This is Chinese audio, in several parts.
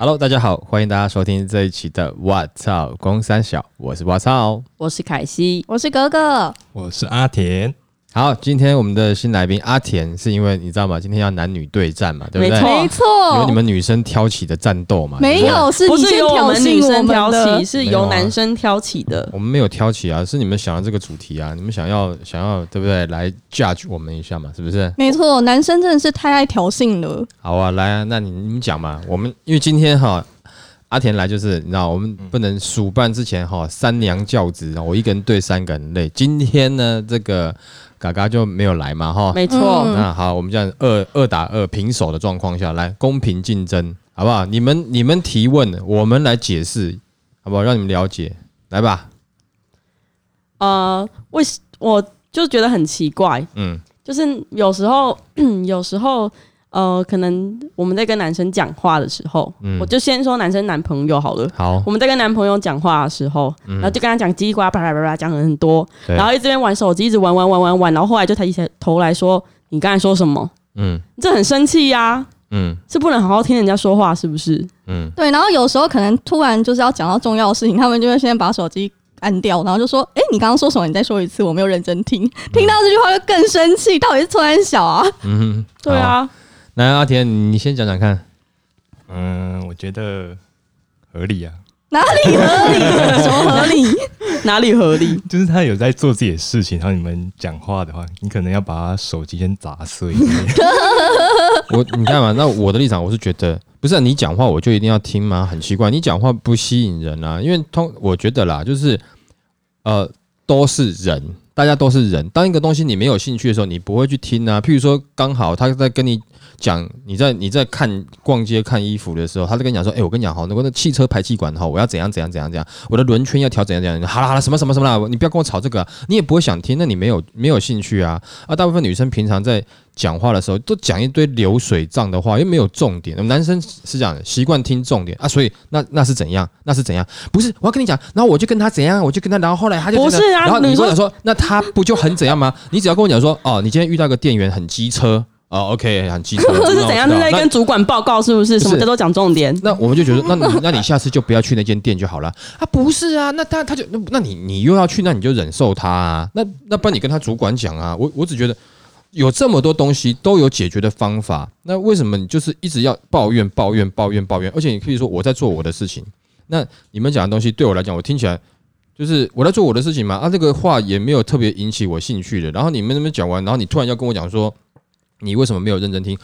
Hello，大家好，欢迎大家收听这一期的《我操公三小》，我是我操。我是凯西，我是格格，我是阿田，好，今天我们的新来宾阿田，是因为你知道吗？今天要男女对战嘛，对不对？没错没有你，们女生挑起的战斗嘛？没有，是不是由我们女生挑起，是由男生挑起的。我们没有挑起啊，是你们想要这个主题啊，你们想要想要对不对？来 judge 我们一下嘛，是不是？没错，男生真的是太爱挑衅了。好啊，来啊，那你你们讲嘛。我们因为今天哈，阿田来就是你知道，我们不能暑办之前哈三娘教子，我一个人对三个人累。今天呢，这个嘎嘎就没有来嘛哈。没错，嗯那好，我们这样二二打二平手的状况下来公平竞争，好不好？你们你们提问，我们来解释，好不好？让你们了解，来吧。呃，为什我就觉得很奇怪，嗯就是有时候，有时候，呃，可能我们在跟男生讲话的时候，嗯我就先说男生男朋友好了。好，我们在跟男朋友讲话的时候，然后就跟他讲叽里呱啦、巴拉巴拉讲了很多，然后一直边玩手机，一直玩玩玩玩玩，然后后来就抬起头来说：“你刚才说什么？嗯这很生气呀、嗯是不能好好听人家说话，是不是？嗯，对，然后有时候可能突然就是要讲到重要的事情，他们就会先把手机按掉，然后就说：“哎、你刚刚说什么？你再说一次，我没有认真听。”听到这句话就更生气，到底是突然小啊？嗯，对啊，来，阿田，你先讲讲看。嗯，我觉得合理啊，哪里合理？什么合理？哪里合理？就是他有在做自己的事情，然后你们讲话的话，你可能要把他手机先砸碎。我你看嘛，那我的立场我是觉得，不是、啊、你讲话我就一定要听吗？很奇怪，你讲话不吸引人啊，因为通我觉得啦，就是呃都是人，大家都是人。当一个东西你没有兴趣的时候，你不会去听啊。譬如说，刚好他在跟你讲，你在你在看逛街看衣服的时候，他在跟你讲说，哎、我跟你讲哈，那个那汽车排气管哈，我要怎样怎样怎样怎样，我的轮圈要调怎样怎样。好了好了，什么什么什么啦，你不要跟我吵这个、你也不会想听，那你没有没有兴趣啊。啊，大部分女生平常在讲话的时候都讲一堆流水账的话，又没有重点。男生是这样的，习惯听重点啊，所以那那是怎样？那是怎样？不是，我要跟你讲，然后我就跟他怎样，我就跟他，然后后来他就不是啊然后你你说跟我讲说，那他不就很怎样吗？你只要跟我讲说，哦，你今天遇到个店员很机车，哦，OK，很机车，这是怎样？那我知道那是在跟主管报告是不是？什么叫做讲重点？那我们就觉得，那你那你下次就不要去那间店就好了啊？不是啊，那他他就那你你又要去，那你就忍受他啊？那那不然你跟他主管讲啊？我我只觉得有这么多东西都有解决的方法，那为什么你就是一直要抱怨抱怨抱怨抱怨？而且你可以说我在做我的事情，那你们讲的东西对我来讲，我听起来。就是我在做我的事情嘛，啊，这个话也没有特别引起我兴趣的。然后你们那边讲完，然后你突然要跟我讲说，你为什么没有认真听？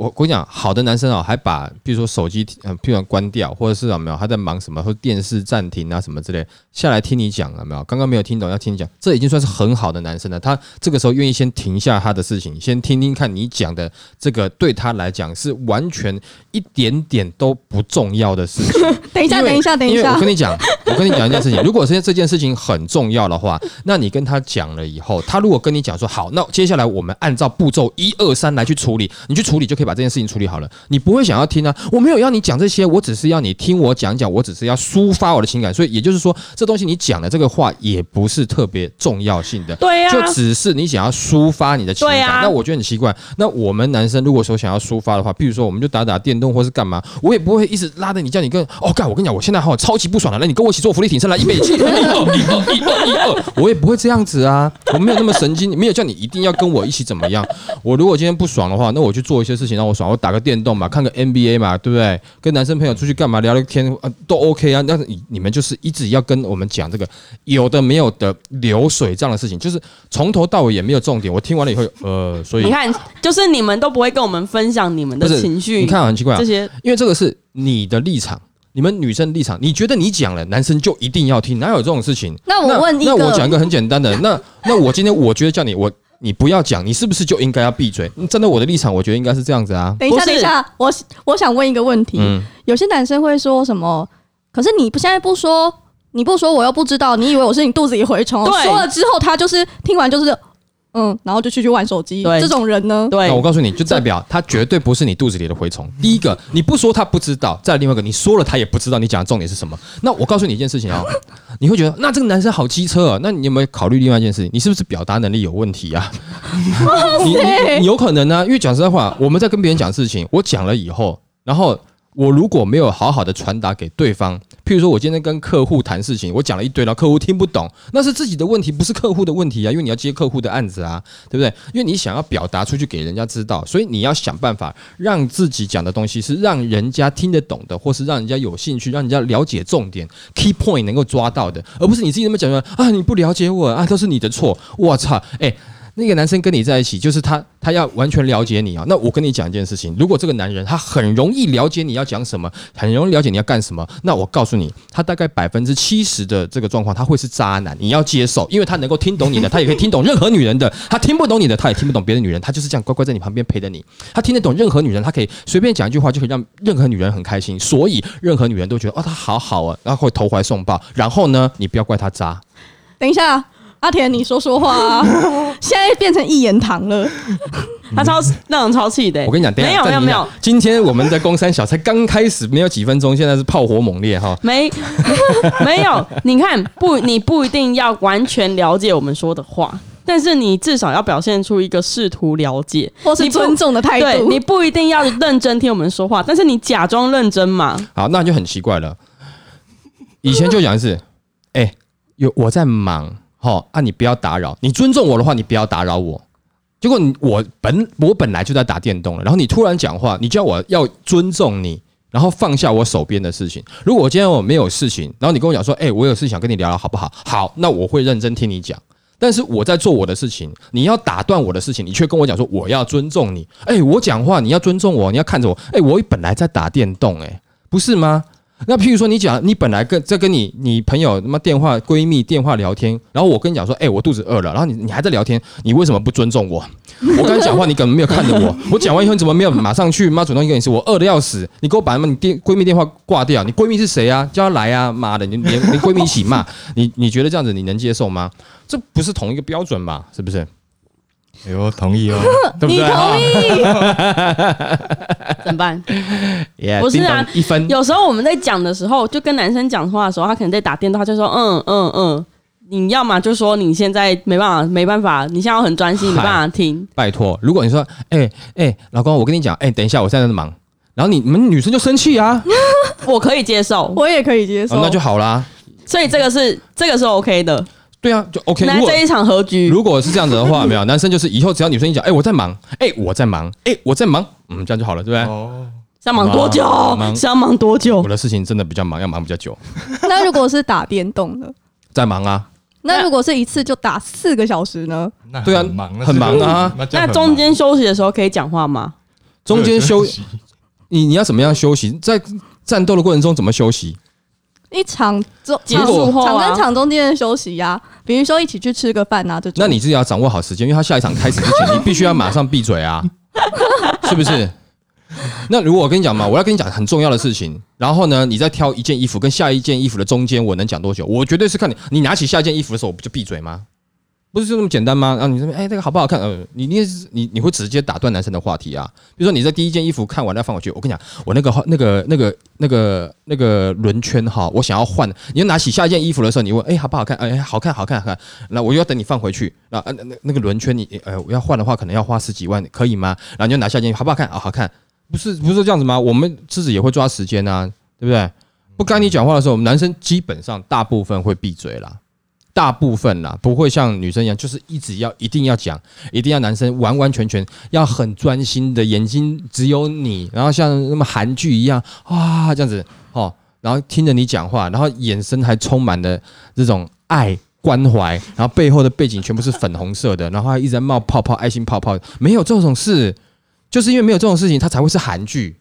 我我跟你讲，好的男生啊，还把比如说手机嗯，譬如说关掉，或者是有没有他在忙什么，或电视暂停啊什么之类，下来听你讲了没有？刚刚没有听懂，要听你讲，这已经算是很好的男生了。他这个时候愿意先停下他的事情，先听听看你讲的这个，对他来讲是完全一点点都不重要的事情。等一下，等一下，等一下我跟。你讲，我跟你讲一件事情，如果是这件事情很重要的话，那你跟他讲了以后，他如果跟你讲说好，那接下来我们按照步骤一二三来去处理，你去处理就可以把这件事情处理好了。你不会想要听啊，我没有要你讲这些，我只是要你听我讲讲，我只是要抒发我的情感。所以也就是说，这东西你讲的这个话也不是特别重要性的。对呀、就只是你想要抒发你的情感，啊那我觉得很奇怪。那我们男生如果说想要抒发的话，比如说我们就打打电动或是干嘛，我也不会一直拉着你叫你跟哦干，我跟你讲，我现在好超级不爽了，来你跟我一起做福利挺身来一倍起，一二一二一二一二，我也不会这样子啊，我没有那么神经，没有叫你一定要跟我一起怎么样。我如果今天不爽的话，那我去做一些事情让我爽，我打个电动嘛，看个 NBA 嘛，对不对？跟男生朋友出去干嘛聊聊天啊，都 OK 啊。但是你你们就是一直要跟我们讲这个有的没有的流水账的事情，就是从头到尾也没有重点。我听完了以后，呃，所以你看，就是你们都不会跟我们分享你们的情绪，你看很奇怪啊这，些因为这个是你的立场。你们女生立场，你觉得你讲了，男生就一定要听？哪有这种事情？那我问一那个我讲一个很简单的，那那我今天我觉得叫你我你不要讲，你是不是就应该要闭嘴？嗯站在我的立场，我觉得应该是这样子啊。等一下，等一下，我我想问一个问题。嗯，有些男生会说什么？可是你不现在不说，你不说我又不知道，你以为我是你肚子里蛔虫？对说了之后，他就是听完就是嗯，然后就去去玩手机。对这种人呢，对那我告诉你，就代表他绝对不是你肚子里的蛔虫。第一个，你不说他不知道；再另外一个，你说了他也不知道你讲的重点是什么。那我告诉你一件事情哦，你会觉得那这个男生好机车啊。那你有没有考虑另外一件事情？你是不是表达能力有问题啊？你你你有可能呢、因为讲实在话，我们在跟别人讲事情，我讲了以后，然后我如果没有好好的传达给对方，譬如说我今天跟客户谈事情，我讲了一堆，然后客户听不懂，那是自己的问题，不是客户的问题啊，因为你要接客户的案子啊，对不对？因为你想要表达出去给人家知道，所以你要想办法让自己讲的东西是让人家听得懂的，或是让人家有兴趣，让人家了解重点 key point 能够抓到的，而不是你自己那么讲说啊你不了解我啊都是你的错，我操，哎。那个男生跟你在一起，就是他，他要完全了解你啊。那我跟你讲一件事情，如果这个男人他很容易了解你要讲什么，很容易了解你要干什么，那我告诉你，他大概百分之七十的这个状况，他会是渣男，你要接受，因为他能够听懂你的，他也可以听懂任何女人的；他听不懂你的，他也听不懂别的女人，他就是这样乖乖在你旁边陪着你。他听得懂任何女人，他可以随便讲一句话就可以让任何女人很开心，所以任何女人都觉得哦，他好好啊，然后会投怀送抱。然后呢，你不要怪他渣，等一下，阿田，你说说话啊！现在变成一言堂了，他超那种超气的、我跟你讲，等一没下有没有没有，，今天我们的公山小才刚开始，没有几分钟，现在是炮火猛烈哈。没 没有，你看不，你不一定要完全了解我们说的话，但是你至少要表现出一个试图了解，或是尊重的态度。对你不一定要认真听我们说话，但是你假装认真嘛。好，那就很奇怪了。以前就讲的是，哎、有我在忙，好啊，你不要打扰，你尊重我的话，你不要打扰我。结果你我本我本来就在打电动了，然后你突然讲话，你叫我要尊重你，然后放下我手边的事情。如果我今天我没有事情，然后你跟我讲说，哎、我有事想跟你聊聊，好不好？好，那我会认真听你讲。但是我在做我的事情，你要打断我的事情，你却跟我讲说我要尊重你。哎、我讲话你要尊重我，你要看着我。哎、我本来在打电动、哎，不是吗？那譬如说，你讲你本来跟在跟你你朋友他妈电话闺蜜电话聊天，然后我跟你讲说，哎、我肚子饿了，然后你你还在聊天，你为什么不尊重我？我刚才讲话，你根本没有看着我，我讲完以后你怎么没有马上去妈主动跟你说，我饿的要死，你给我把他们你电闺蜜电话挂掉，你闺蜜是谁啊？叫她来啊，妈的，你连连闺蜜一起骂，你你觉得这样子你能接受吗？这不是同一个标准嘛？是不是？哎呦，同意哦。对不对？你同意？怎么办？Yeah，不是啊叮咚一分，有时候我们在讲的时候，就跟男生讲话的时候，他可能在打电动，他就说嗯嗯嗯，你要么就说你现在没办法，没办法，你现在要很专心，没办法听。拜托，如果你说，哎、哎、老公，我跟你讲，哎、等一下，我现在在忙，然后你你们女生就生气啊，我可以接受，我也可以接受。哦那就好啦。所以这个是这个是 OK 的。对啊，就 OK。如果这一场和局，如果是这样子的话，没有 男生就是以后只要女生一讲，哎、我在忙，哎、我在忙，哎、我在忙，嗯，这样就好了，对不对？哦，是要忙多久忙？是要忙多久我？的事情真的比较忙，要忙比较久，那如果是打电动的，在忙啊，那如果是一次就打四个小时呢？那对啊很忙，很忙啊。那中间休息的时候可以讲话吗？中间休息你你要怎么样休息？在战斗的过程中怎么休息？一场中结束后啊场跟场中间的休息呀、比如说一起去吃个饭啊这种。那你自己要掌握好时间，因为他下一场开始之前，你必须要马上闭嘴啊，是不是？那如果我跟你讲嘛，我要跟你讲很重要的事情，然后呢，你再挑一件衣服跟下一件衣服的中间，我能讲多久？我绝对是看你，你拿起下一件衣服的时候，我不就闭嘴吗？不是就那么简单吗？然后你这边哎，这个好不好看？呃，你你你你会直接打断男生的话题啊。比如说你在第一件衣服看完再放回去，我跟你讲，我那个那个那个那个那个轮圈哈，我想要换，你就拿起下一件衣服的时候，你问哎好不好看？哎好看好看好看，那我又要等你放回去，那那那那个轮圈你呃我要换的话，可能要花十几万，可以吗？然后你就拿下一件好不好看？啊好看，不是不是这样子吗？我们自己也会抓时间啊，对不对？不该你讲话的时候，我们男生基本上大部分会闭嘴啦。大部分啦，不会像女生一样，就是一直要一定要讲，一定要男生完完全全要很专心的，眼睛只有你，然后像那么韩剧一样啊这样子哦，然后听着你讲话，然后眼神还充满了这种爱关怀，然后背后的背景全部是粉红色的，然后还一直在冒泡泡、爱心泡泡，没有这种事，就是因为没有这种事情，它才会是韩剧，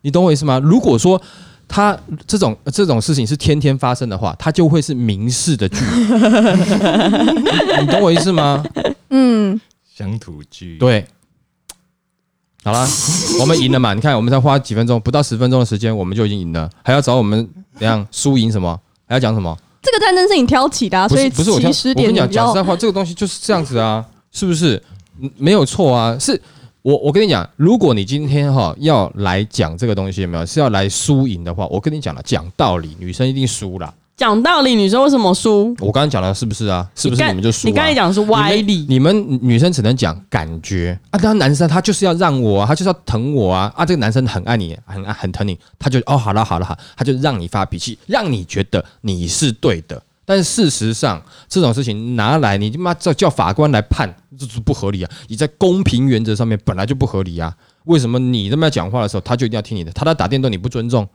你懂我意思吗？如果说他这种这种事情是天天发生的话，他就会是民事的剧。你懂我意思吗？嗯，乡土剧，，对。好啦，我们赢了嘛？你看，我们才花几分钟，不到十分钟的时间，我们就已经赢了，还要找我们怎样输赢什么？还要讲什么？这个战争是你挑起的、啊，所以是不是我挑，我跟你讲，讲实在话，这个东西就是这样子啊。是不是？嗯没有错啊，是我我跟你讲，如果你今天哈要来讲这个东西，有没有是要来输赢的话，我跟你讲了，讲道理，女生一定输啦。讲道理，女生为什么输？我刚刚讲了，是不是啊？是不是你们就输、啊？你刚才讲的是歪理，你们女生只能讲感觉啊，当然男生他就是要让我啊，他就是要疼我啊啊，这个男生很爱你，很爱很疼你，他就哦好了好了好，他就让你发脾气，让你觉得你是对的。但是事实上，这种事情拿来你他妈叫叫法官来判，这是不合理啊！你在公平原则上面本来就不合理啊！为什么你这么讲话的时候，他就一定要听你的？他在打电动你不尊重，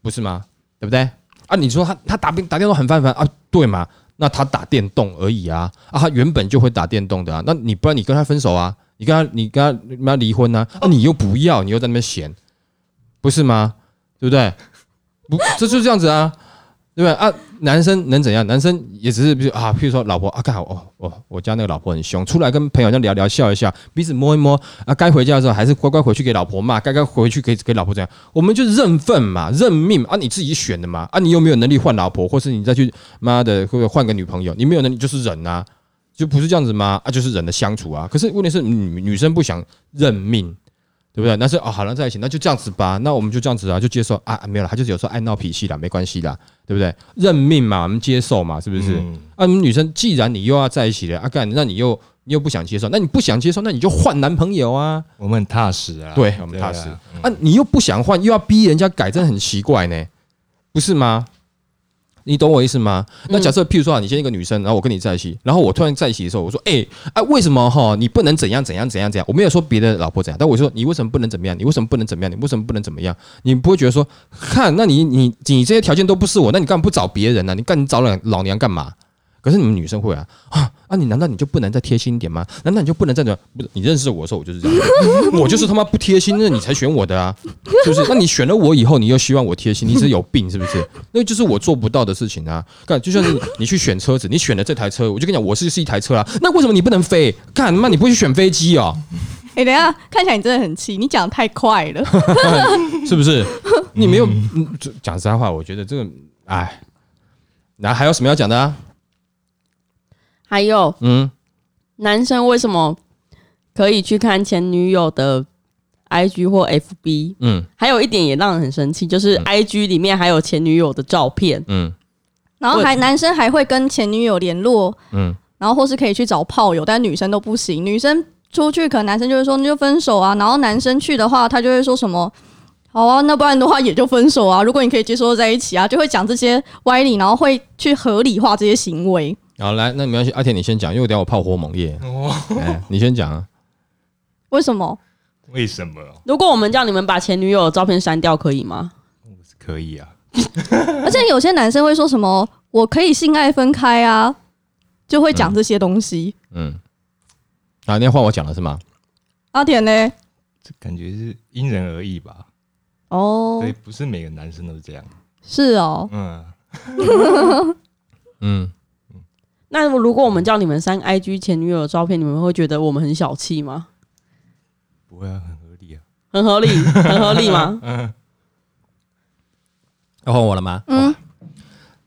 不是吗？对不对？啊，你说他他打打电动很犯烦啊，对吗？那他打电动而已啊，啊，他原本就会打电动的啊，那你不然你跟他分手啊，你跟他你跟他你妈离婚啊，啊，你又不要，你又在那边闲，不是吗？对不对？不，这就是这样子啊，对不对啊？男生能怎样？男生也只是比如啊，譬如说老婆啊，刚好哦哦，我家那个老婆很凶，出来跟朋友这样聊聊笑一笑，彼此摸一摸啊，该回家的时候还是乖乖回去给老婆骂，该该回去给给老婆这样，我们就认份嘛，认命啊，你自己选的嘛啊，你有没有能力换老婆，或是你再去妈的会不会换个女朋友，你没有能力就是忍啊，就不是这样子吗？啊，就是忍的相处啊。可是问题是女女生不想认命。对不对？那是哦，好了，在一起，那就这样子吧。那我们就这样子啊，就接受啊，没有了，他就是有时候爱闹脾气啦，没关系啦，对不对？认命嘛，我们接受嘛，是不是？嗯啊，你们女生既然你又要在一起了，啊干，那你又你又不想接受，那你不想接受，那你就换男朋友啊。我们很踏实啊，对，我们踏实啊，你又不想换，又要逼人家改，真的很奇怪呢，不是吗？你懂我意思吗？那假设，譬如说啊，你今天一个女生，然后我跟你在一起，然后我突然在一起的时候，我说，哎、啊，为什么哈你不能怎样怎样怎样怎样？我没有说别的老婆怎样，但我说你为什么不能怎么样？你为什么不能怎么样？你为什么不能怎么样？你不会觉得说，看，那你你你这些条件都不是我，那你干嘛不找别人呢、你干你找老老娘干嘛？可是你们女生会啊啊啊！你难道你就不能再贴心一点吗？难道你就不能再怎么样？不是你认识我的时候，我就是这样，我就是他妈不贴心，那你才选我的啊，是不是？那你选了我以后，你又希望我贴心，你是有病是不是？那就是我做不到的事情啊！看，就像是你去选车子，你选了这台车，我就跟你讲，我是是一台车啊，那为什么你不能飞？干妈，你不会去选飞机哦？哎、等一下，看起来你真的很气，你讲的太快了。是不是？你没有讲实在话，我觉得这个，哎，那还有什么要讲的啊？还有嗯，男生为什么可以去看前女友的 IG 或 FB？嗯还有一点也让人很生气，就是 IG 里面还有前女友的照片。嗯然后还男生还会跟前女友联络，嗯，然后或是可以去找炮友，但女生都不行。女生出去，可能男生就会说那就分手啊，然后男生去的话，他就会说什么。好啊，那不然的话也就分手啊。如果你可以接受在一起啊，就会讲这些歪理，然后会去合理化这些行为。好来，那没关系，阿田你先讲，因为我等下我炮火猛烈。哦，哎，你先讲啊。为什么？为什么？如果我们叫你们把前女友的照片删掉，可以吗？可以啊，而且有些男生会说什么“我可以性爱分开啊”，就会讲这些东西。嗯，啊，那换我讲了是吗？阿田呢？这感觉是因人而异吧？哦对，，不是每个男生都是这样。是哦，嗯，嗯，那如果我们叫你们删 IG 前女友的照片，你们会觉得我们很小气吗？不会啊，很合理啊。很合理，很合理吗？嗯，要换我了吗？嗯，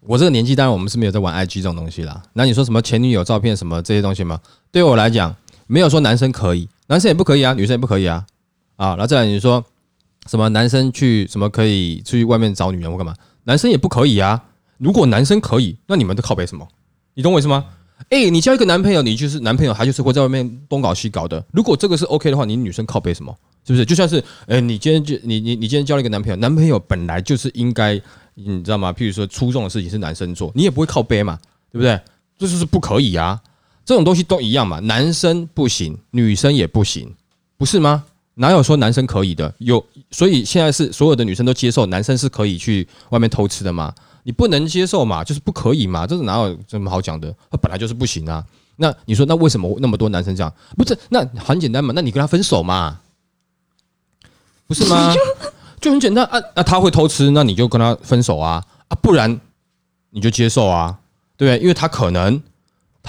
我这个年纪，当然我们是没有在玩 IG 这种东西啦。那你说什么前女友照片什么这些东西吗？对我来讲，没有说男生可以，男生也不可以啊，女生也不可以啊。啊，然后再来你说什么男生去什么可以出去外面找女人或干嘛？男生也不可以啊。如果男生可以，那你们都靠背什么？你懂我意思吗？哎、你交一个男朋友，你就是男朋友，他就是会在外面东搞西搞的。如果这个是 OK 的话，你女生靠背什么？是不是？就像是，哎、你今天就你你你今天交了一个男朋友，男朋友本来就是应该，你知道吗？譬如说出众的事情是男生做，你也不会靠背嘛，对不对？这就是不可以啊，这种东西都一样嘛，男生不行，女生也不行，不是吗？哪有说男生可以的？有，所以现在是所有的女生都接受男生是可以去外面偷吃的嘛？你不能接受嘛，就是不可以嘛，这是哪有这么好讲的？他本来就是不行啊。那你说，那为什么那么多男生这样？不是，那很简单嘛，那你跟他分手嘛，不是吗？就很简单啊啊，他会偷吃，那你就跟他分手啊啊，不然你就接受啊，对不对？因为他可能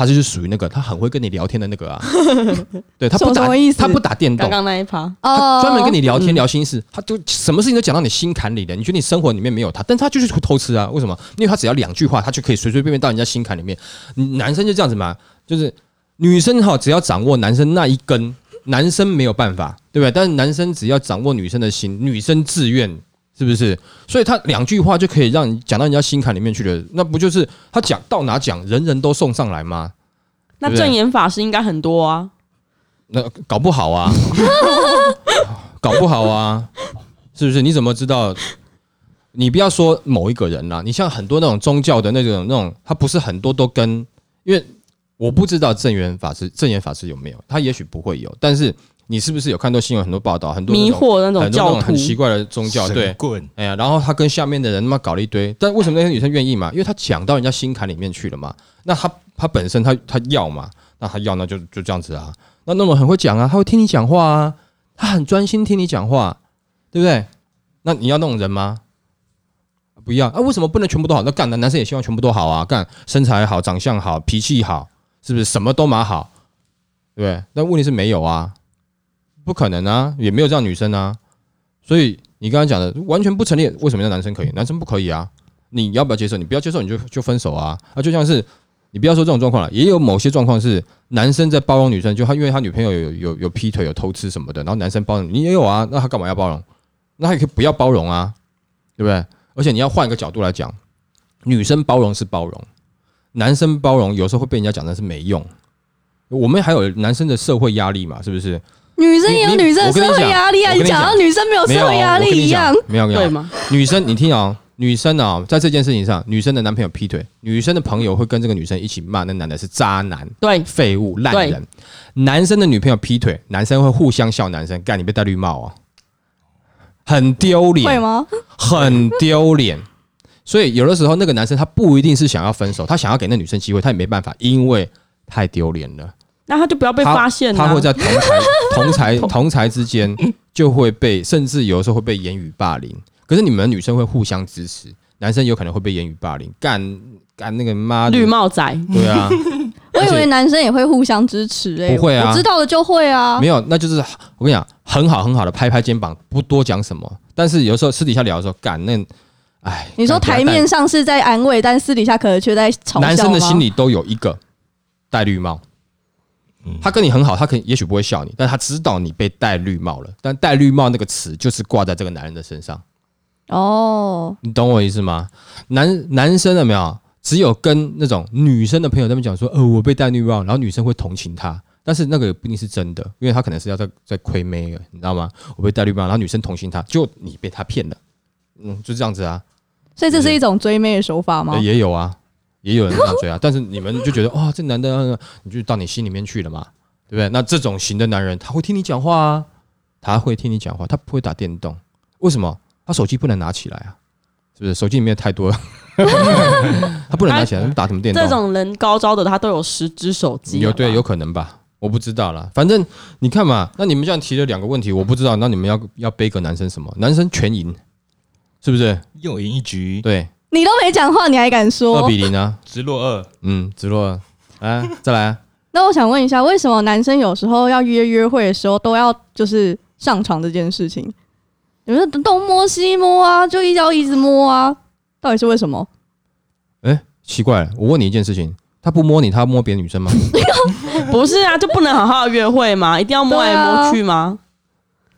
他就是属于那个他很会跟你聊天的那个啊，对他不打他不打电动刚，刚那一趴，哦他专门跟你聊天聊心事，他就什么事情都讲到你心坎里的。你觉得你生活里面没有他，但他就是会偷吃啊？为什么？因为他只要两句话，他就可以随随便便到人家心坎里面。嗯男生就这样子嘛，就是女生哈，只要掌握男生那一根，男生没有办法，对不对？但是男生只要掌握女生的心，女生自愿，是不是？所以他两句话就可以让你讲到人家心坎里面去了，那不就是他讲到哪讲，人人都送上来吗？那正言法师应该很多啊。那搞不好啊，搞不好啊，是不是？你怎么知道？你不要说某一个人啦，你像很多那种宗教的那种那种，他不是很多都跟，因为我不知道正言法师正言法师有没有，他也许不会有，但是你是不是有看到新闻很多报道，很多迷惑那种教徒种很，奇怪的宗教，对哎呀，然后他跟下面的人他妈搞了一堆，但为什么那些女生愿意嘛？因为他讲到人家心坎里面去了嘛。那他他本身他他要嘛，那他要那就就这样子啊。那那种很会讲啊，他会听你讲话啊，他很专心听你讲话，对不对？那你要那种人吗？不要啊！为什么不能全部都好？那干男男生也希望全部都好啊，干身材好、长相好、脾气好，是不是什么都蛮好？对不对？但问题是没有啊，不可能啊，也没有这样女生啊。所以你刚刚讲的完全不成立，为什么让男生可以，男生不可以啊？你要不要接受？你不要接受，你就就分手啊！啊，就像是你不要说这种状况了，也有某些状况是男生在包容女生，就他因为他女朋友有有有劈腿、有偷吃什么的，然后男生包容你也有啊，那他干嘛要包容？那他也可以不要包容啊，对不对？而且你要换一个角度来讲，女生包容是包容，男生包容有时候会被人家讲的是没用。我们还有男生的社会压力嘛，是不是？女生也有女生的社会压力啊！你讲到女生没有，社会压力一样讲，，没有没有，对吗？女生，你听哦，女生哦，在这件事情上，女生的男朋友劈腿，女生的朋友会跟这个女生一起骂那男的是渣男、对，废物、烂人。男生的女朋友劈腿，男生会互相笑男生，干你被戴绿帽哦，很丢脸会脸，吗？很丢脸。所以有的时候那个男生他不一定是想要分手，他想要给那女生机会，他也没办法，因为太丢脸了。那他就不要被他发现啊他会在同才 同才 同才之间就会被，甚至有的时候会被言语霸凌。可是你们女生会互相支持，男生有可能会被言语霸凌，干干那个妈绿，帽仔，对啊，我以为男生也会互相支持诶、不会啊我知道的就会啊没。有，那就是我跟你讲，很好很好的拍拍肩膀，不多讲什么。但是有时候私底下聊的时候，干那，哎，你说台面上是在安慰，但私底下可能却在嘲笑男生的心里都有一个戴绿帽。嗯他跟你很好，他可能也许不会笑你，但他知道你被戴绿帽了。但戴绿帽那个词就是挂在这个男人的身上。哦，你懂我意思吗？男男生有没有？只有跟那种女生的朋友在那边讲说，呃，我被戴绿帽，然后女生会同情他，但是那个也不一定是真的，因为他可能是要在在亏妹了，你知道吗？我被戴绿帽，然后女生同情他，就你被他骗了，嗯，就这样子啊，所以这是一种追妹的手法吗呃？也有啊，也有人这样追啊，但是你们就觉得哇，这男的，呃你就到你心里面去了嘛，对不对？那这种型的男人，他会听你讲话啊，他会听你讲话，他不会打电动，为什么？他手机不能拿起来啊，是不是？手机里面太多了，他不能拿起来，打什么电动？这种人高招的他都有十只手机，有对有可能吧，我不知道啦。反正你看嘛，那你们这样提了两个问题，我不知道，那你们要要背个男生什么？男生全赢，是不是？又赢一局，对，你都没讲话，你还敢说二说？比零啊，直落二，嗯，直落二，啊，再来啊。那我想问一下，为什么男生有时候要约约会的时候都要就是上床这件事情？你们东摸西摸啊，就一要一直摸啊，到底是为什么？哎、奇怪了，我问你一件事情，他不摸你，他摸别的女生吗？不是啊，就不能好好地约会吗？一定要摸来摸去吗？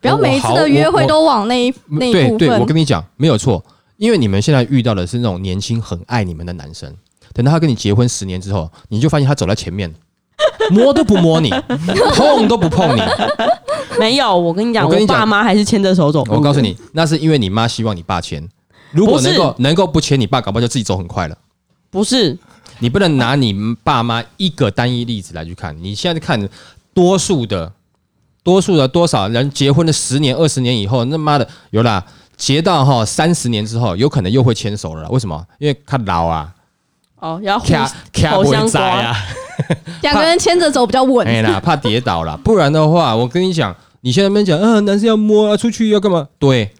不要每一次的约会都往那一那一对对，我分。跟你讲，没有错，因为你们现在遇到的是那种年轻很爱你们的男生，等到他跟你结婚十年之后，你就发现他走在前面，摸都不摸你，碰都不碰你。没有，我跟你讲，我我跟你讲爸妈还是牵着手走。我告诉，你，那是因为你妈希望你爸牵，如果能够能够不牵，你爸搞不好就自己走很快了。不是你不能拿你爸妈一个单一例子来去看，你现在看多数的多数的多少人结婚了十年、二十年以后，那妈的有啦，结到哈三十年之后，有可能又会牵手了啦。为什么？因为他老啊，哦，要互卡卡不会口香栽啊，两个人牵着走比较稳。哎啦，怕跌倒了。不然的话，我跟你讲，你现在那边讲，嗯、男生要摸啊，出去要干嘛？对，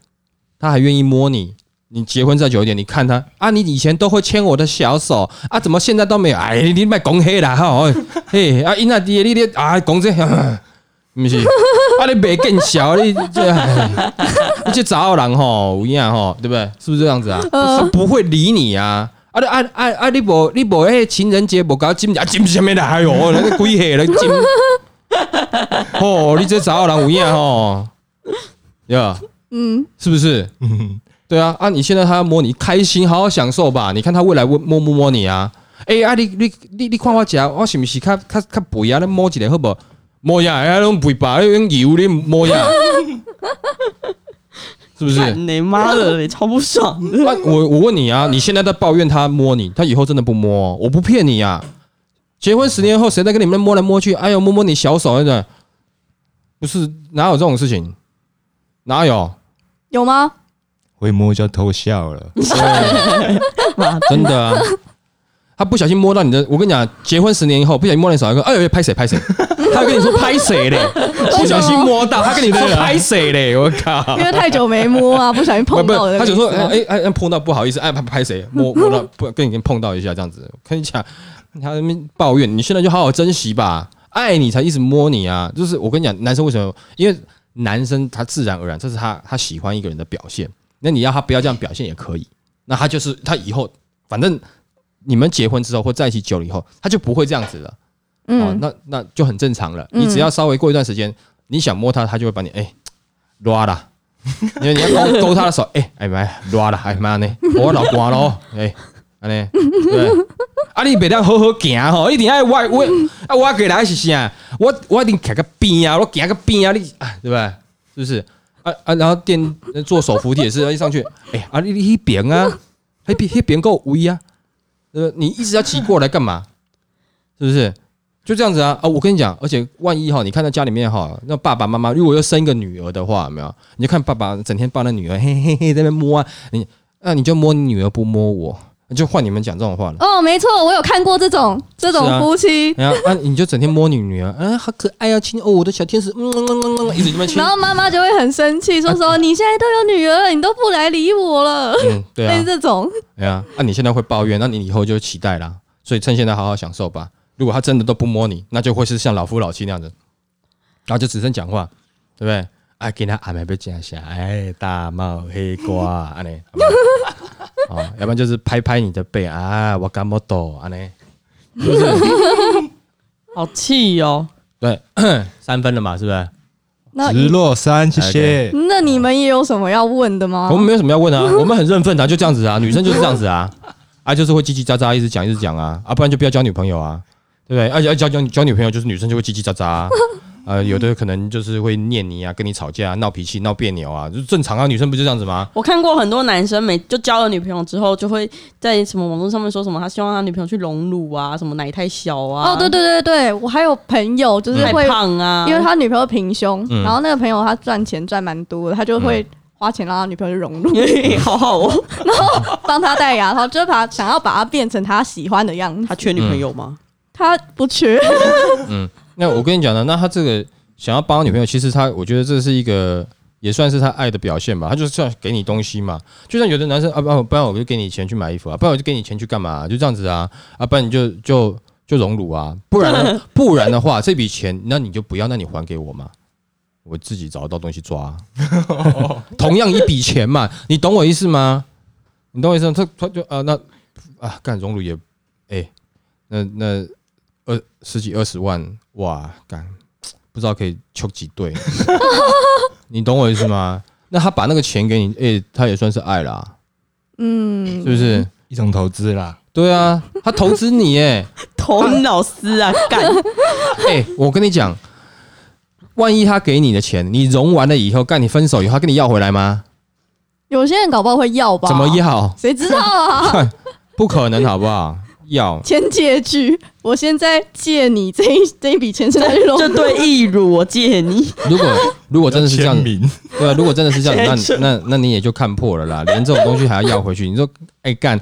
他还愿意摸你。你结婚再久一点，你看他啊，你以前都会牵我的小手啊，怎么现在都没有？哎，你卖讲黑啦哈，嘿啊，因那爹你咧啊讲这，不是 啊，你袂更小，你这 你这找人吼，有影吼，对不对？是不是这样子啊？他不会理你啊啊你啊啊啊！你无你无迄情人节无搞金啊金什么啦？哎呦，那个鬼下来金。哦，你这查某人有影吼，呀，嗯，是不是？嗯对啊，啊，你现在他要摸你，开心，好好享受吧。你看他未来摸摸不摸你啊？哎、啊，你你你你看我食，我是不是较较较肥啊？你摸一个好不好？摸呀，哎，拢肥吧，你用油的摸呀，是不是？你妈的你，超不爽的。啊，我我问你啊，你现在在抱怨他摸你，他以后真的不摸哦、我不骗你啊。结婚十年后，谁在跟你们摸来摸去？哎呦，摸摸你小手那种，不是哪有这种事情？哪有？有吗？会摸就偷笑了。真的啊，他不小心摸到你的，我跟你讲，结婚十年以后不小心摸到你手，一个，哎呦，拍谁拍谁，他跟你说拍谁嘞，不小心摸到，他跟你说拍谁嘞，我靠。因。为太久没摸啊，不小心碰到的，他就说，哎哎哎，碰到不好意思，哎拍拍谁，摸 摸到不跟你碰到一下这样子，跟你讲，他在那边抱怨，你现在就好好珍惜吧，爱你才一直摸你啊，就是我跟你讲，男生为什么？因为男生他自然而然，这是他他喜欢一个人的表现，那你要他不要这样表现也可以，那他就是他以后反正你们结婚之后或在一起久了以后，他就不会这样子了。哦，嗯，那那就很正常了。嗯你只要稍微过一段时间，你想摸它，它就会把你哎拉啦，因为你要勾勾它的手，哎哎妈拉啦，哎妈呢，我老瓜咯，哎安尼对。啊，你别当好好行吼，一定爱我我啊，我给来是啥？我我一定徛个边啊，我行个边啊，你啊，对不对？是不是？啊啊，然后电做手扶梯也是，一上去，哎啊，你你那边啊，那边那边够位啊，呃，你一直要骑过来干嘛？是不是？就这样子啊啊！我跟你讲，而且万一哈，你看到家里面哈，那爸爸妈妈如果又生一个女儿的话，有没有？你就看爸爸整天抱那女儿，嘿嘿嘿，在那摸啊，你那你就摸你女儿，不摸我，就换你们讲这种话了。哦，没错，我有看过这种这种夫妻，然后啊，你就整天摸你女儿，啊，好可爱啊，亲哦，我的小天使，嗯嗯嗯嗯嗯，一直这么亲然。后妈妈就会很生气，说 说你现在都有女儿了，你都不来理我了，嗯，对啊 类似，这种，对啊，啊，你现在会抱怨，那你以后就期待啦。所以趁现在好好享受吧。如果他真的都不摸你，那就会是像老夫老妻那样子，然后就只剩讲话，对不对？哎，给他安排被加下，哎，大帽黑瓜，安尼，好 要不然就是拍拍你的背啊，我干么抖，安尼，是不是？好气哦！对，三分了嘛，是不是？那直落山，谢谢。那你们也有什么要问的吗我？们没有什么要问啊，我们很认份啊，就这样子啊，女生就是这样子啊，啊，就是会叽叽喳喳，一直讲一直讲啊，啊，不然就不要交女朋友啊，对不对？而且要交交交女朋友，就是女生就会叽叽喳喳啊，呃，有的可能就是会念你啊，跟你吵架、闹脾气、闹别扭啊，就是正常啊，女生不就这样子吗？我看过很多男生每就交了女朋友之后，就会在什么网络上面说什么他希望他女朋友去隆乳啊，什么奶太小啊，哦，对对对对，我还有朋友就是太会，胖啊，因为他女朋友平胸，嗯然后那个朋友他赚钱赚蛮多的，他就会花钱让他女朋友去融入，好好哦。然后帮他戴牙套，就是把想要把他变成他喜欢的样子。他缺女朋友吗？他不缺，那我跟你讲呢，那他这个想要帮女朋友，其实他我觉得这是一个也算是他爱的表现吧。他就是算给你东西嘛，就像有的男生啊，不然不然我就给你钱去买衣服啊，不然我就给你钱去干嘛、就这样子啊，啊，不然你就就就荣辱啊，不然呢，不然的话这笔钱那你就不要，那你还给我嘛。我自己找得到东西抓啊、同样一笔钱嘛，你懂我意思吗？你懂我意思吗？他他就啊那啊干荣辱也哎、那那二十几二十万哇干不知道可以求几对，你懂我意思吗？那他把那个钱给你，哎、他也算是爱啦，嗯是，不是？一种投资啦，对啊，他投资你，哎头脑丝啊，干！哎，我跟你讲，万一他给你的钱，你融完了以后，干你分手以后，他跟你要回来吗？有些人搞不好会要吧？怎么？要？谁知道啊？不可能，好不好？要。签借据，我现在借你这一这一笔钱是在融这对义乳我借你，如果如果真的是这样签，名，对啊，如果真的是这样，签那那那你也就看破了啦，连这种东西还要要回去，你说，哎干，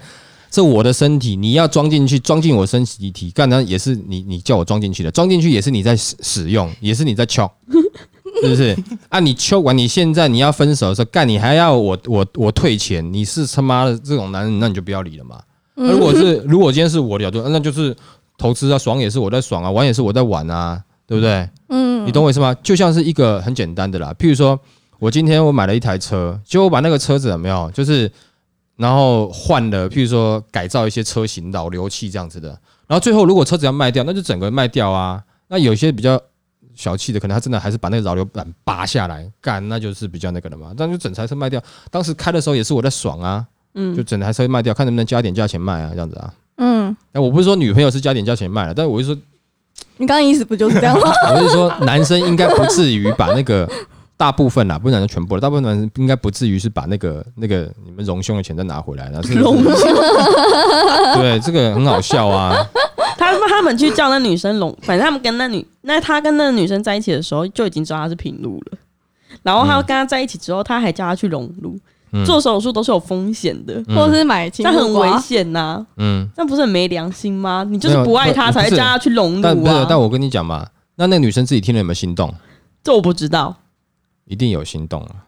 这我的身体，你要装进去，装进我身体体，干那也是你你叫我装进去的，装进去也是你在使使用，也是你在敲，是不是？啊，你敲完，你现在你要分手的时候，干你还要我我我退钱，你是他妈的这种男人，那你就不要理了嘛。那如果是如果今天是我的角度，那就是投资啊，爽也是我在爽啊，玩也是我在玩啊，对不对？嗯你懂我意思吗？就像是一个很简单的啦，譬如说我今天我买了一台车，结果我把那个车子有没有，就是然后换了，譬如说改造一些车型、老流器这样子的，然后最后如果车子要卖掉，那就整个卖掉啊。那有些比较小气的，可能他真的还是把那个扰流板拔下来干，那就是比较那个的嘛。但就整台车卖掉，当时开的时候也是我在爽啊，嗯就整台车卖掉，看能不能加点价钱卖啊，这样子啊。嗯，哎，我不是说女朋友是加点价钱卖了，但是我是说，你刚刚意思不就是这样吗？我是说男生应该不至于把那个大部分啦，不是男生全部了，大部分男生应该不至于是把那个那个你们隆胸的钱再拿回来了。是不是对，这个很好笑啊。他他们去叫那女生隆，反正他们跟那女那他跟那个女生在一起的时候就已经知道她是平路了，然后他跟她在一起之后，他还叫她去隆乳，嗯做手术都是有风险的，嗯或者是买青那很危？险呐、嗯，那不是很没良心吗？你就是不爱他才会叫他去隆乳啊，但，但我跟你讲嘛，那那个女生自己听了有没有心动？这我不知道一定有心动啊。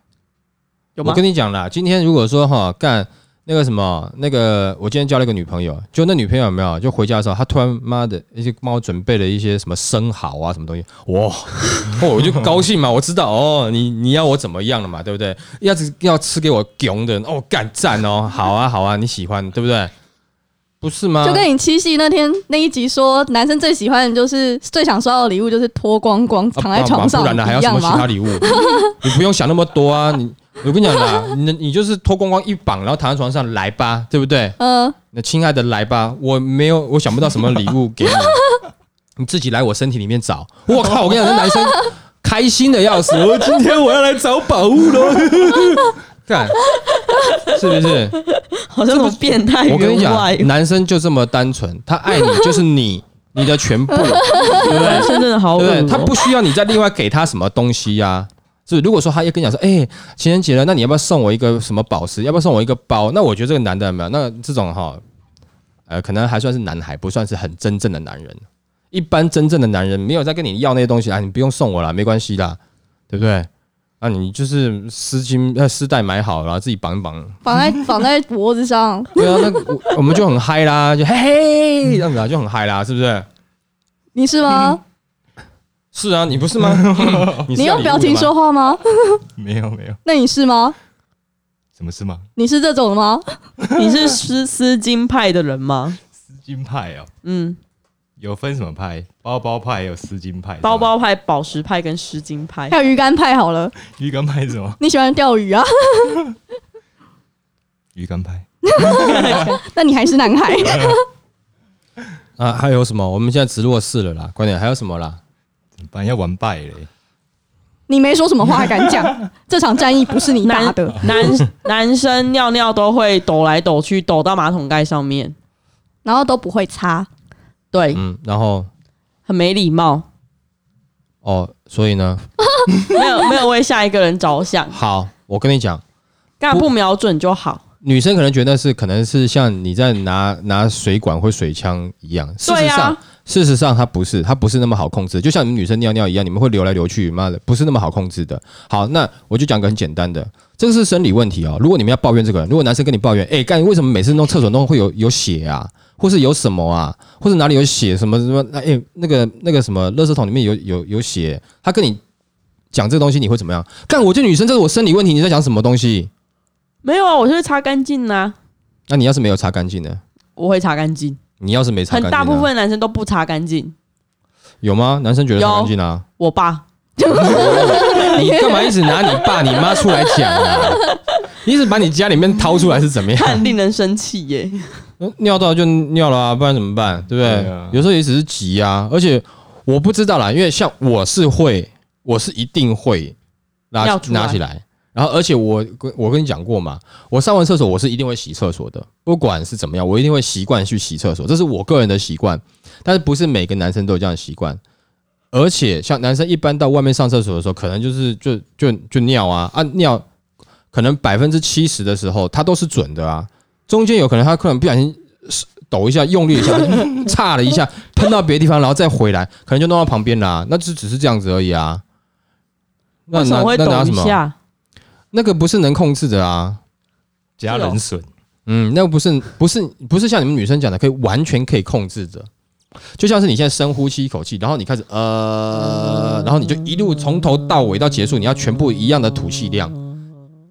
有吗我跟？你讲啦，今天如果说哈干那个什么那个，我今天交了一个女朋友，就那女朋友有没有？就回家的时候，她突然妈的，一些帮我准备了一些什么生蚝啊，什么东西，哇，哦，我就高兴嘛，我知道哦，你你要我怎么样了嘛，对不对？要是要吃给我囧的，哦，干赞哦，好啊好啊，你喜欢对不对？不是吗？就跟你七夕那天那一集说，男生最喜欢的就是最想收到的礼物就是脱光光啊躺在床上不然呢还要什么？其他礼物？你不用想那么多啊！你我跟你讲啦，你你就是脱光光一绑，然后躺在床上来吧，对不对？嗯，那亲爱的来吧，我没有，我想不到什么礼物给你，你自己来我身体里面找。我靠！我跟你讲，这男生开心的要死，我今天我要来找宝物了，看是不是？好像那种变态我跟你讲，，男生就这么单纯，他爱你就是你，你的全部，对不对男？生真的好、哦，对不对？他不需要你再另外给他什么东西呀、是不是如果说他要跟你讲说，哎、情人节了，那你要不要送我一个什么宝石？要不要送我一个包？那我觉得这个男的有没有，那这种哈，呃，可能还算是男孩，不算是很真正的男人。一般真正的男人没有在跟你要那些东西啊，你不用送我啦，没关系啦，对不对？啊，你就是丝巾呃丝带买好，然后自己绑一绑，绑 在绑在脖子上，对啊，那我我们就很嗨啦，就嘿嘿这样子啊，就很嗨啦，是不是？你是吗？是啊，你不是吗？你是你要礼物的吗用表情说话吗？没有没有，那你是吗？什么事吗？你是这种的吗？你是丝丝巾派的人吗？丝巾派哦，嗯，有分什么派？包包派也有丝巾派，包包派、宝石派跟丝巾派。还有鱼竿派好了，鱼竿派是什么？你喜欢钓鱼啊？鱼竿派那你还是男孩。啊，还有什么？我们现在直落四了啦，快点，还有什么啦？怎么办？要完败嘞！你没说什么话还敢讲？这场战役不是你打的。男男生尿尿都会抖来抖去，抖到马桶盖上面，然后都不会擦。对，嗯，然后很没礼貌，哦，所以呢，没有没有为下一个人着想，好，我跟你讲，干嘛不瞄准就好。女生可能觉得是可能是像你在拿拿水管或水枪一样，事对实上，啊，事实上它不是，它不是那么好控制，就像你们女生尿尿一样，你们会流来流去，妈的，不是那么好控制的。好，那我就讲个很简单的，这个是生理问题哦。如果你们要抱怨这个，如果男生跟你抱怨，哎，干为什么每次弄厕所弄会有有血啊，或是有什么啊，或者哪里有血什么什么，那哎，那个那个什么，垃圾桶里面有有有血，他跟你讲这个东西，你会怎么样？干，我就女生，这是我生理问题，你在讲什么东西？没有啊，我就是擦干净呐，那你要是没有擦干净呢？我会擦干净。你要是没擦干净、啊，很大部分男生都不擦干净。有吗？男生觉得干净啊？我爸 你干嘛一直拿你爸你妈出来讲啊？你一直把你家里面掏出来是怎么样？很令人生气耶。尿到就尿了啊，不然怎么办？对不对？对啊有时候也只是急啊，而且我不知道啦，因为像我是会，我是一定会拿尿出来拿起来，然后而且我跟我跟你讲过嘛，我上完厕所我是一定会洗厕所的，不管是怎么样，我一定会习惯去洗厕所，这是我个人的习惯，但是不是每个男生都有这样的习惯。而且像男生一般到外面上厕所的时候，可能就是就就就尿啊啊尿，可能百分之七十的时候他都是准的啊，中间有可能他可能不小心抖一下，用力一下，差了一下，喷到别的地方，然后再回来，可能就弄到旁边啦、那就只是这样子而已啊。那为什么拿会抖那拿什么？那个不是能控制的啊。加人损，嗯，那个不是不是不是像你们女生讲的，可以完全可以控制的。就像是你现在深呼吸一口气，然后你开始呃，然后你就一路从头到尾到结束，你要全部一样的吐气量，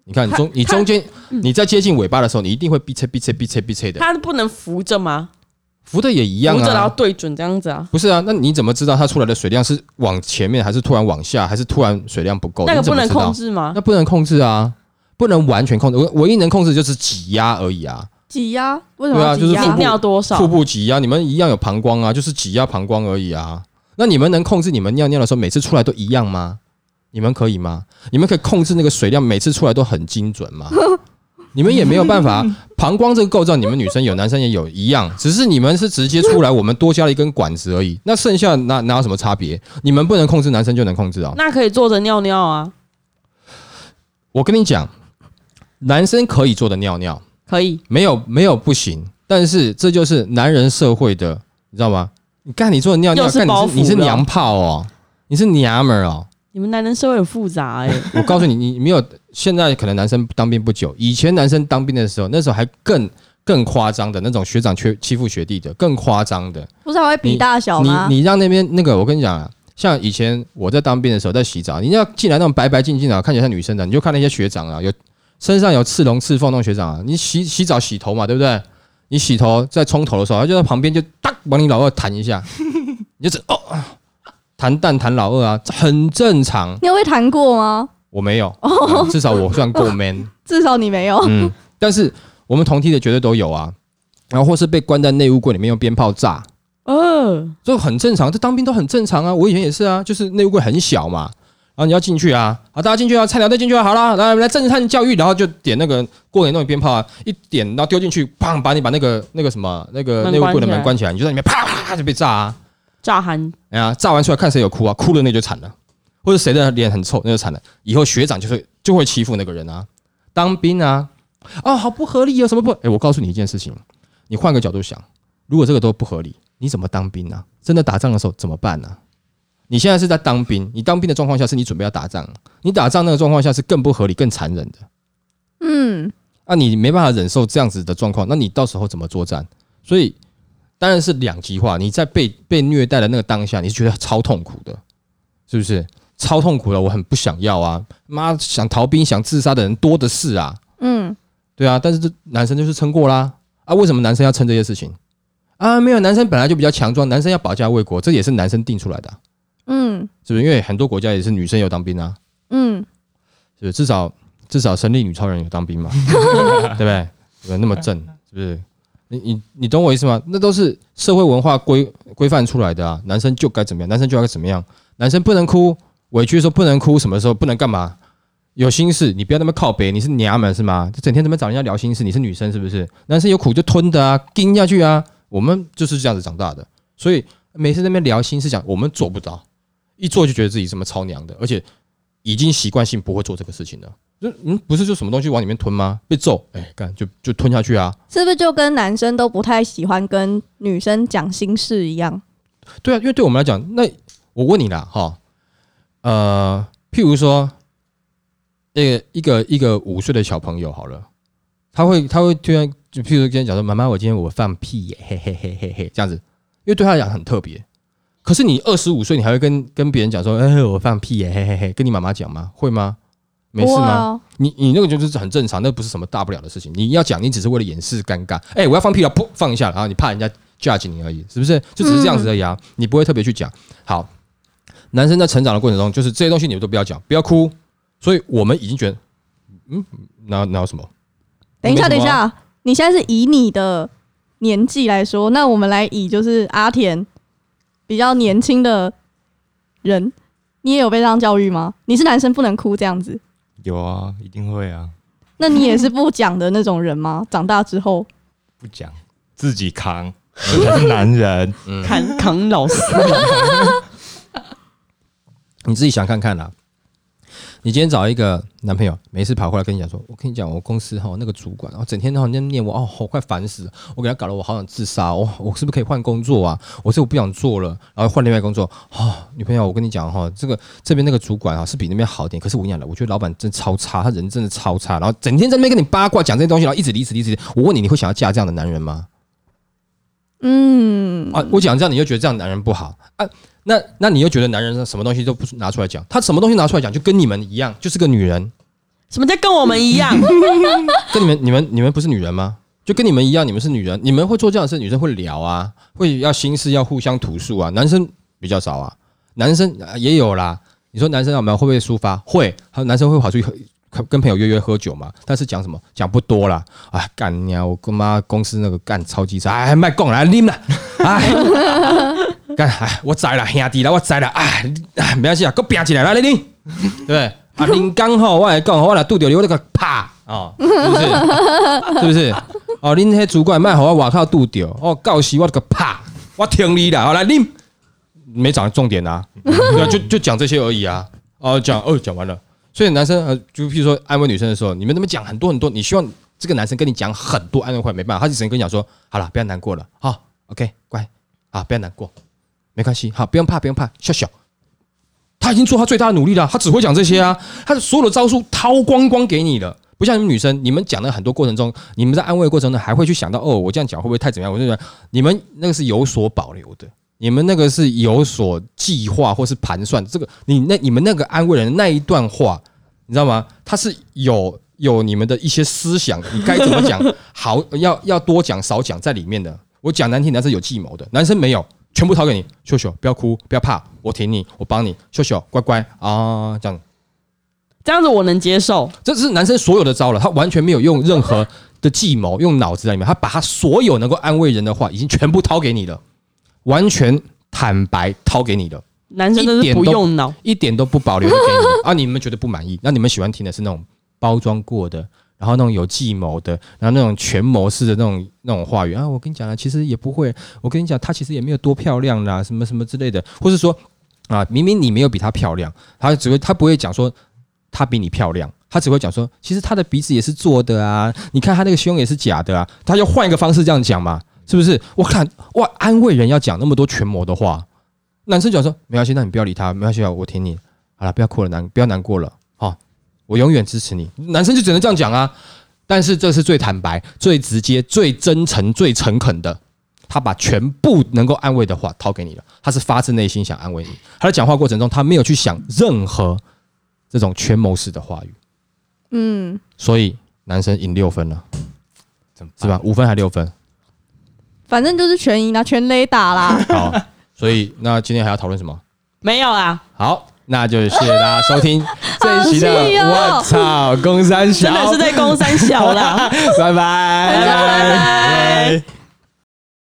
你看你中你中间你在接近尾巴的时候，你一定会逼车逼车逼车逼车的，它不能扶着吗？浮的也一样扶着然后啊。对准这样子啊？不是啊，那你怎么知道它出来的水量是往前面，还是突然往下，还是突然水量不够？那个不能控制吗？那不能控制啊，不能完全控制，我唯一能控制就是挤压而已啊。挤压？为什么对啊要挤压？就是尿多少腹？部挤压，你们一样有膀胱啊，就是挤压膀胱而已啊。那你们能控制你们尿尿的时候每次出来都一样吗？你们可以吗？你们可以控制那个水量每次出来都很精准吗？你们也没有办法啊。膀胱这个构造，你们女生有，男生也有一样，只是你们是直接出来，我们多加了一根管子而已。那剩下哪哪有什么差别？你们不能控制，男生就能控制啊。那可以坐着尿尿啊，我跟你讲，男生可以做的尿尿，可以。没有没有不行，但是这就是男人社会的，你知道吗？你看你做的尿尿，看你是你是娘炮哦，你是娘们儿哦。你们男人社会很复杂哎、我告诉你，你没有现在可能男生当兵不久，以前男生当兵的时候，那时候还更更夸张的那种学长缺欺负学弟的，更夸张的。不是还会比大小吗？你你让那边那个，我跟你讲啊，像以前我在当兵的时候，在洗澡，你要进来那种白白净净的，看起来像女生的，你就看那些学长啊，有身上有刺龙刺凤那种学长啊，你洗洗澡洗头嘛，对不对？你洗头在冲头的时候，他就在旁边就当往你老二弹一下，你就只哦弹蛋弹老二啊，很正常。你有被弹过吗？我没有，嗯至少我算够 man。至少你没有。嗯，但是我们同梯的绝对都有啊，然后或是被关在内务柜里面用鞭炮炸，呃，这很正常，这当兵都很正常啊。我以前也是啊，就是内务柜很小嘛，然后你要进去啊，好，大家进去啊，菜鸟队进去啊，好了，来来震撼教育，然后就点那个过年那种鞭炮啊，一点然后丢进去，砰，把你把那个那个什么那个门内务柜的门关起来，你就在里面啪啪啪就被炸啊，炸寒哎呀，炸完出来看谁有哭啊，哭了那就惨了，或者谁的脸很臭那就惨了，以后学长就是就会欺负那个人啊，当兵啊，哦，好不合理有什么不？哎，我告诉你一件事情，你换个角度想，如果这个都不合理，你怎么当兵啊？真的打仗的时候怎么办呢、你现在是在当兵，你当兵的状况下是你准备要打仗，你打仗那个状况下是更不合理、更残忍的。嗯，啊，你没办法忍受这样子的状况，那你到时候怎么作战？所以当然是两极化。你在被被虐待的那个当下，你是觉得超痛苦的，是不是？超痛苦的，我很不想要啊！妈，想逃兵、想自杀的人多的是啊，嗯，对啊。但是这男生就是撑过啦啊！为什么男生要撑这些事情啊？没有，男生本来就比较强壮，男生要保家卫国，这也是男生定出来的啊、嗯是不是？因为很多国家也是女生有当兵啊，嗯，是不是？至少至少神力女超人有当兵嘛，对不对？对不对那么正，是不是？你你你懂我意思吗？那都是社会文化规规范出来的啊。男生就该怎么样，男生就该怎么样。男生不能哭，委屈的时候不能哭，什么时候不能干嘛？有心事你不要那么靠北，你是娘们是吗？就整天怎么找人家聊心事，你是女生是不是？男生有苦就吞的啊，盯下去啊。我们就是这样子长大的，所以每次那边聊心事讲，我们做不到，一做就觉得自己这么超娘的，而且已经习惯性不会做这个事情了。就嗯，不是就什么东西往里面吞吗？被揍，哎、干就就吞下去啊。是不是就跟男生都不太喜欢跟女生讲心事一样？对啊，因为对我们来讲，那我问你啦，哈，呃，譬如说，那个一个一个五岁的小朋友好了，他会他会突然就譬如跟你讲说，妈妈，我今天我放屁耶，嘿嘿嘿嘿嘿，这样子，因为对他来讲很特别。可是你二十五岁，你还会跟跟别人讲说，哎、我放屁耶，嘿嘿嘿，跟你妈妈讲吗？会吗？没事吗？你你那个就是很正常，那不是什么大不了的事情。你要讲，你只是为了掩饰尴尬。哎、我要放屁了，噗，放一下，然后你怕人家 judge 你而已，是不是？就只是这样子而已啊，你不会特别去讲。好，男生在成长的过程中，就是这些东西你们都不要讲，不要哭。所以我们已经觉得，嗯，哪哪有什么？等一下，等一下，你现在是以你的年纪来说，那我们来以就是阿田比较年轻的人，你也有被这样教育吗？你是男生不能哭这样子，有啊，一定会啊，那你也是不讲的那种人吗？长大之后，不讲自己扛，这才是男人。嗯，扛扛老师，你自己想看看啦。你今天找一个男朋友，没事跑过来跟你讲说，我跟你讲，我公司哈那个主管，然后整天然后在念我，哦，我快烦死了，我给他搞得我好想自杀，我我是不是可以换工作啊？我是我不想做了，然后换另外工作。哦，女朋友，我跟你讲哈，这个这边那个主管啊是比那边好点，可是我跟你讲了，我觉得老板真超差，他人真的超差，然后整天在那边跟你八卦讲这些东西，然后一直离职离职。我问你，你会想要嫁这样的男人吗？嗯，啊，我讲这样你就觉得这样男人不好啊？那那你又觉得男人什么东西都不拿出来讲？他什么东西拿出来讲，就跟你们一样，就是个女人。什么叫跟我们一样？跟你们、你们、你们不是女人吗？就跟你们一样，你们是女人，你们会做这样的事，女生会聊啊，会要心事，要互相吐诉啊。男生比较少啊，男生啊也有啦。你说男生有没有会不会抒发？会，还有男生会跑出去喝跟跟朋友约约喝酒嘛？但是讲什么？讲不多啦。哎，干你啊！我跟妈公司那个干超级差，哎，卖讲来拎啦，哎，干哎，我知啦，兄弟啦，我知啦，哎，哎没关系啊，给我拼起来，来来拎，对不对？啊，林刚好我来讲，我来拄着你，我那个啪哦，是不是？是不是？哦，恁迄主管卖好我外口拄着，哦，告死我那个啪，我听你啦，好来拎，没讲重点啊，就就讲这些而已啊，哦，讲哦，讲完了。所以男生呃，就譬如说安慰女生的时候，你们那么讲很多很多，你希望这个男生跟你讲很多安慰话，没办法，他就只能跟你讲说，好了，不要难过了，好，OK，乖，啊，不要难过，没关系，好，不用怕，不用怕，笑笑。他已经做他最大的努力了，他只会讲这些啊，他的所有的招数掏光光给你了，不像你们女生，你们讲的很多过程中，你们在安慰的过程中还会去想到，哦，我这样讲会不会太怎么样？我就觉得你们那个是有所保留的，你们那个是有所计划或是盘算。这个你那你们那个安慰人那一段话，你知道吗？他是有有你们的一些思想，你该怎么讲，好要要多讲少讲在里面的。我讲难听，男生有计谋的，男生没有。全部掏给你，秀秀，不要哭，不要怕，我挺你，我帮你，秀秀，乖乖啊，这样，这样子我能接受。这是男生所有的招了，他完全没有用任何的计谋，用脑子在里面，他把他所有能够安慰人的话，已经全部掏给你了，完全坦白掏给你了。男生都是不用脑，一点都不保留的给你啊！你们觉得不满意？那你们喜欢听的是那种包装过的？然后那种有计谋的，然后那种权谋式的那种那种话语啊，我跟你讲啊，其实也不会。我跟你讲，她其实也没有多漂亮啦，什么什么之类的，或是说啊，明明你没有比她漂亮，她只会她不会讲说她比你漂亮，她只会讲说，其实她的鼻子也是做的啊，你看她那个胸也是假的啊，她要换一个方式这样讲嘛，是不是？我看哇，安慰人要讲那么多权谋的话，男生讲说没关系，那你不要理他，没关系啊，我挺你，好了，不要哭了，难不要难过了。我永远支持你，男生就只能这样讲啊。但是这是最坦白、最直接、最真诚、最诚恳的。他把全部能够安慰的话掏给你了，他是发自内心想安慰你。他在讲话过程中，他没有去想任何这种权谋式的话语。嗯，所以男生赢六分了，是吧？五分还六分？反正就是全赢啦，全雷打啦。好，所以那今天还要讨论什么？没有啦。好。那就谢谢大家收听这一期的《我操，公三小》，真的是在公三小啦，拜拜，拜拜。